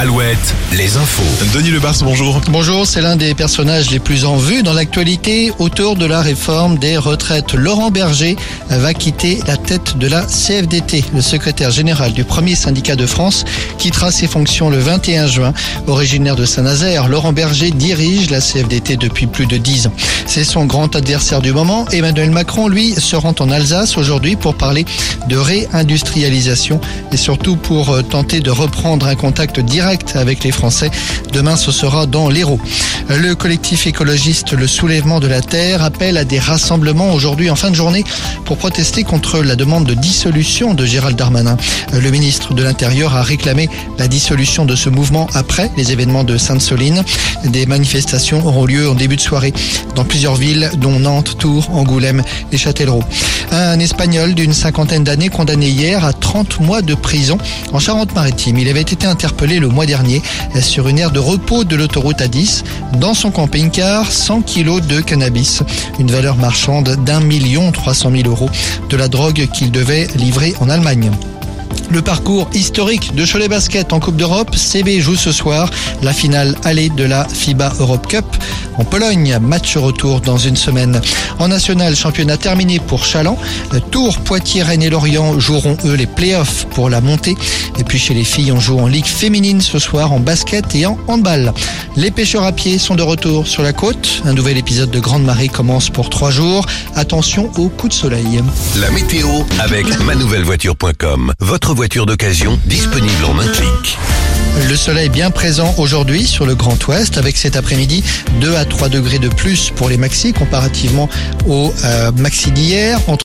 Alouette, les infos. Denis Lebars, bonjour. Bonjour, c'est l'un des personnages les plus en vue dans l'actualité autour de la réforme des retraites. Laurent Berger va quitter la tête de la CFDT. Le secrétaire général du premier syndicat de France quittera ses fonctions le 21 juin. Originaire de Saint-Nazaire, Laurent Berger dirige la CFDT depuis plus de 10 ans. C'est son grand adversaire du moment. Emmanuel Macron, lui, se rend en Alsace aujourd'hui pour parler de réindustrialisation et surtout pour euh, tenter de reprendre un contact direct avec les Français. Demain, ce sera dans l'Hérault. Le collectif écologiste Le Soulèvement de la Terre appelle à des rassemblements aujourd'hui en fin de journée pour protester contre la demande de dissolution de Gérald Darmanin. Le ministre de l'Intérieur a réclamé la dissolution de ce mouvement après les événements de Sainte-Soline. Des manifestations auront lieu en début de soirée dans plusieurs villes, dont Nantes, Tours, Angoulême et Châtellerault. Un Espagnol d'une cinquantaine d'années condamné hier à 30 mois de prison en Charente-Maritime. Il avait été interpellé le mois dernier sur une aire de repos de l'autoroute A10. Dans son camping-car, 100 kilos de cannabis, une valeur marchande d'un million trois cent mille euros de la drogue qu'il devait livrer en Allemagne. Le parcours historique de Cholet Basket en Coupe d'Europe, CB joue ce soir la finale allée de la FIBA Europe Cup en Pologne. Match retour dans une semaine. En national, championnat terminé pour Chaland. Tours, Poitiers, Rennes et Lorient joueront eux les playoffs pour la montée. Et puis chez les filles, on joue en Ligue féminine ce soir en basket et en handball. Les pêcheurs à pied sont de retour sur la côte. Un nouvel épisode de Grande Marée commence pour trois jours. Attention aux coups de soleil. Voiture d'occasion disponible en un clic. Le soleil bien présent aujourd'hui sur le Grand Ouest avec cet après-midi 2 à 3 degrés de plus pour les maxis comparativement aux euh, maxi d'hier.